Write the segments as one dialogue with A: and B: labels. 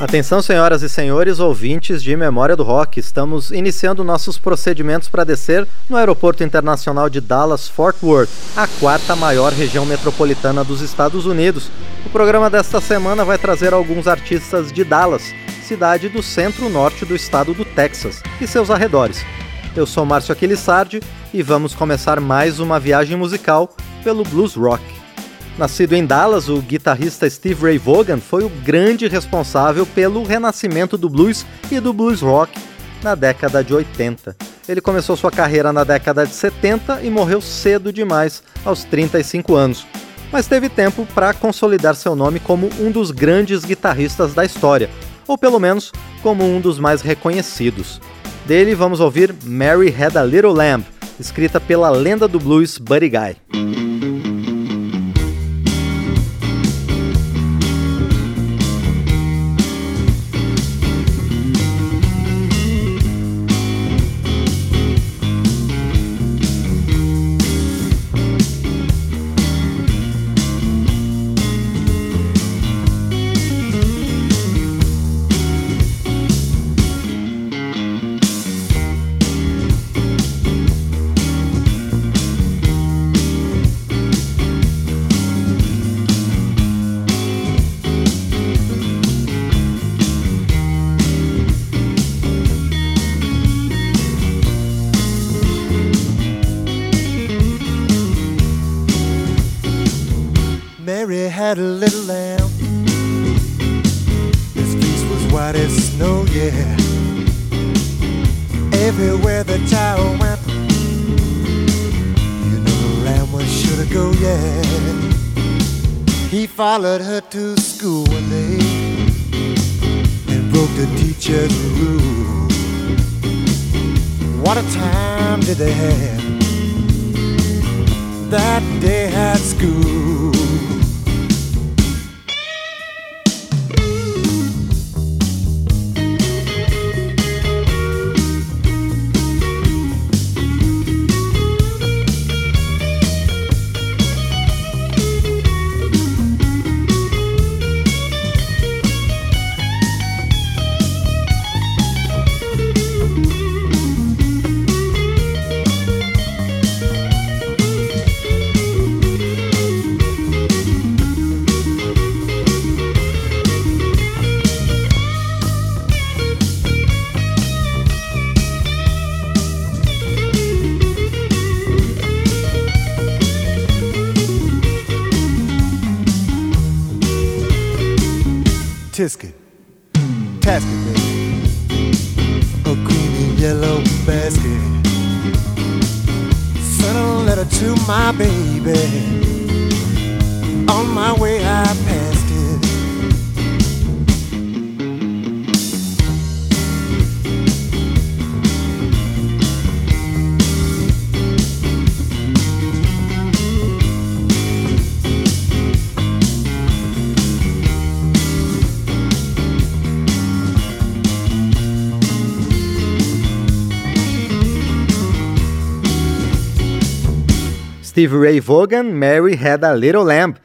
A: Atenção, senhoras e senhores, ouvintes de Memória do Rock. Estamos iniciando nossos procedimentos para descer no Aeroporto Internacional de Dallas Fort Worth, a quarta maior região metropolitana dos Estados Unidos. O programa desta semana vai trazer alguns artistas de Dallas, cidade do centro-norte do estado do Texas e seus arredores. Eu sou Márcio Aquilissardi e vamos começar mais uma viagem musical pelo blues rock. Nascido em Dallas, o guitarrista Steve Ray Vaughan foi o grande responsável pelo renascimento do blues e do blues rock na década de 80. Ele começou sua carreira na década de 70 e morreu cedo demais, aos 35 anos. Mas teve tempo para consolidar seu nome como um dos grandes guitarristas da história, ou pelo menos como um dos mais reconhecidos. Dele vamos ouvir Mary Had a Little Lamb, escrita pela lenda do blues Buddy Guy.
B: Had a little lamb. His fleece was white as snow, yeah. Everywhere the child went, you know the lamb was sure to go, yeah. He followed her to school one day and broke the teacher's rule. What a time did they have that day at school? To my baby. On my way, I passed.
A: Steve Ray Vaughan, Mary Had a Little Lamb.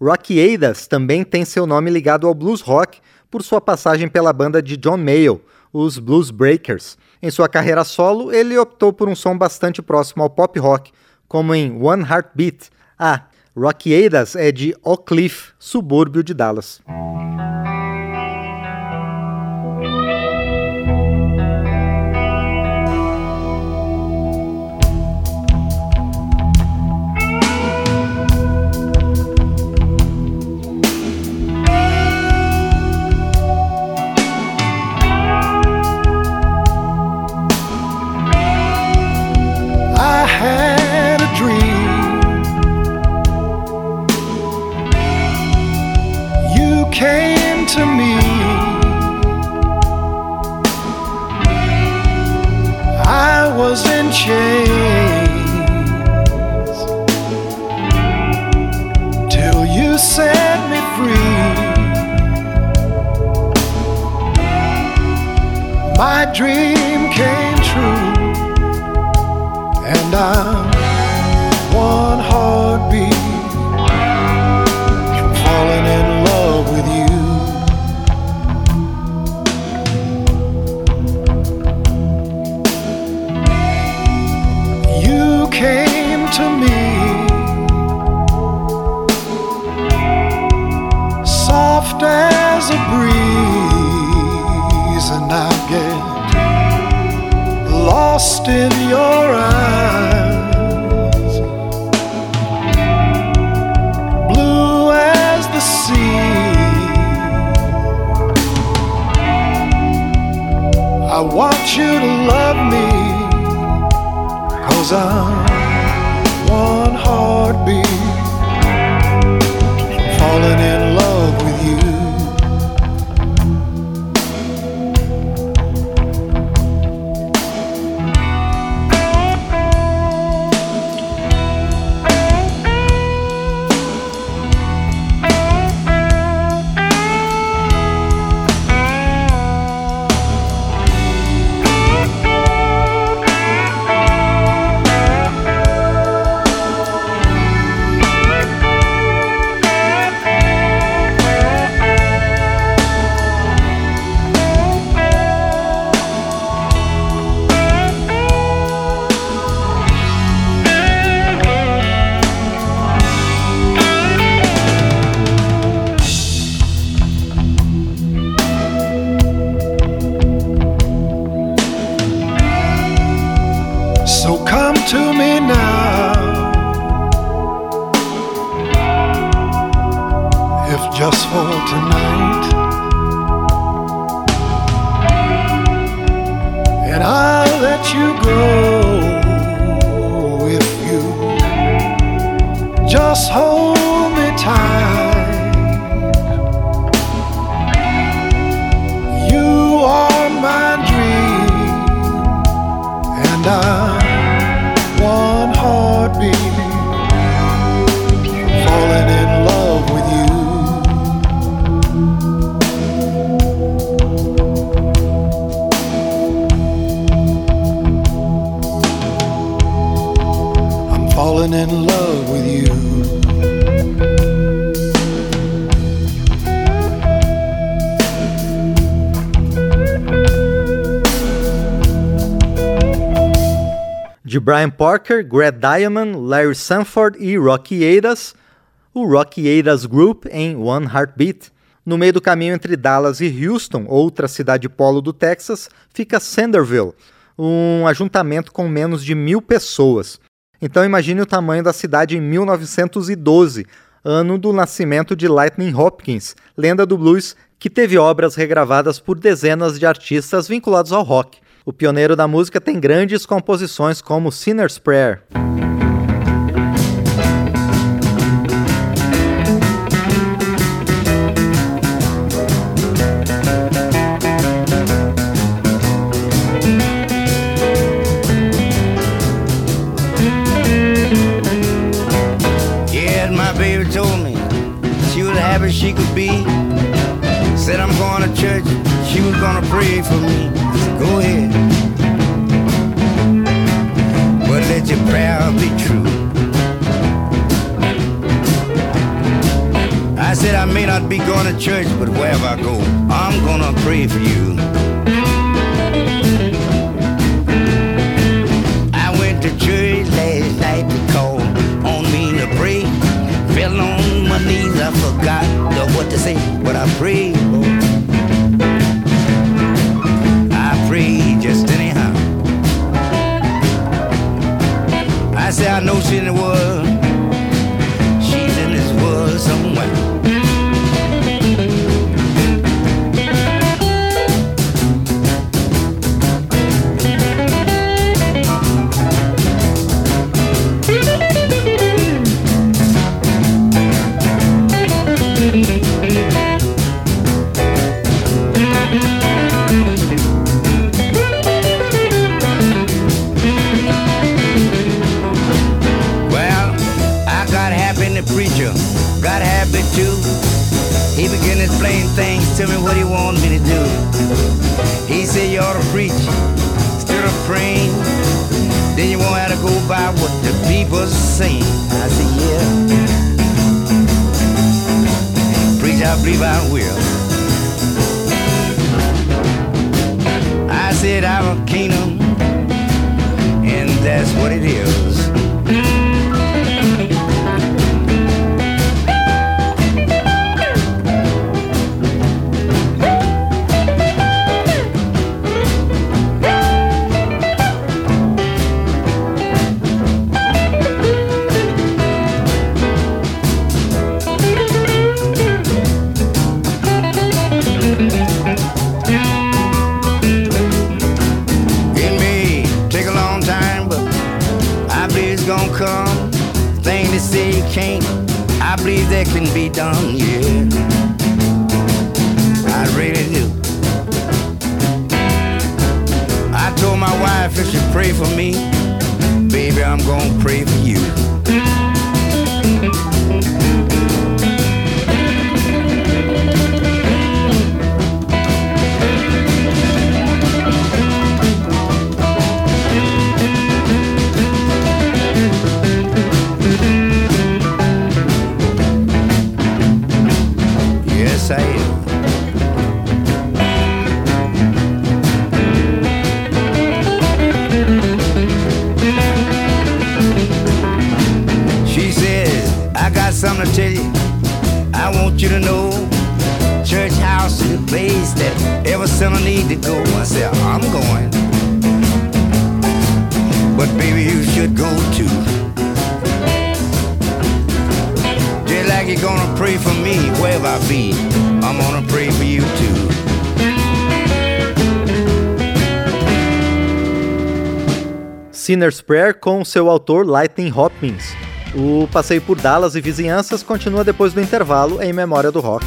A: Rocky Aidas também tem seu nome ligado ao blues rock por sua passagem pela banda de John Mayall, os Blues Breakers. Em sua carreira solo, ele optou por um som bastante próximo ao pop rock, como em One Heartbeat. Ah, Rocky Aidas é de Oak Cliff, subúrbio de Dallas.
C: Dream came true, and I'm lost in your eyes, blue as the sea. I want you to love me, cause I'm tonight.
A: De Brian Parker, Greg Diamond, Larry Sanford e Rocky Eiras, o Rocky Eiras Group em One Heartbeat. No meio do caminho entre Dallas e Houston, outra cidade polo do Texas, fica Sanderville, um ajuntamento com menos de mil pessoas. Então imagine o tamanho da cidade em 1912, ano do nascimento de Lightning Hopkins, lenda do blues que teve obras regravadas por dezenas de artistas vinculados ao rock. O pioneiro da música tem grandes composições como Sinner's Prayer.
D: Not be going to church, but wherever I go, I'm gonna pray for you. I went to church last night to call on me to pray. Fell on my knees, I forgot what to say, but I prayed. I prayed just anyhow. I said I know she the world. minute. He said you ought to preach instead of praying. Then you won't have to go by what the people say. I said, yeah. Preach, I believe I will. I said, I'm a kingdom, and that's what it is. That can be done, yeah. I really do. I told my wife if she pray for me, baby, I'm gonna pray for you. To tell you. I want you to know church house is the place that every sinner need to go. I said, I'm going. But baby, you should go too. Just like you're gonna pray for me wherever I be, I'm gonna pray for you too.
A: Sinner's Prayer com seu autor Lightning Hopkins. O passeio por Dallas e vizinhanças continua depois do intervalo em memória do rock.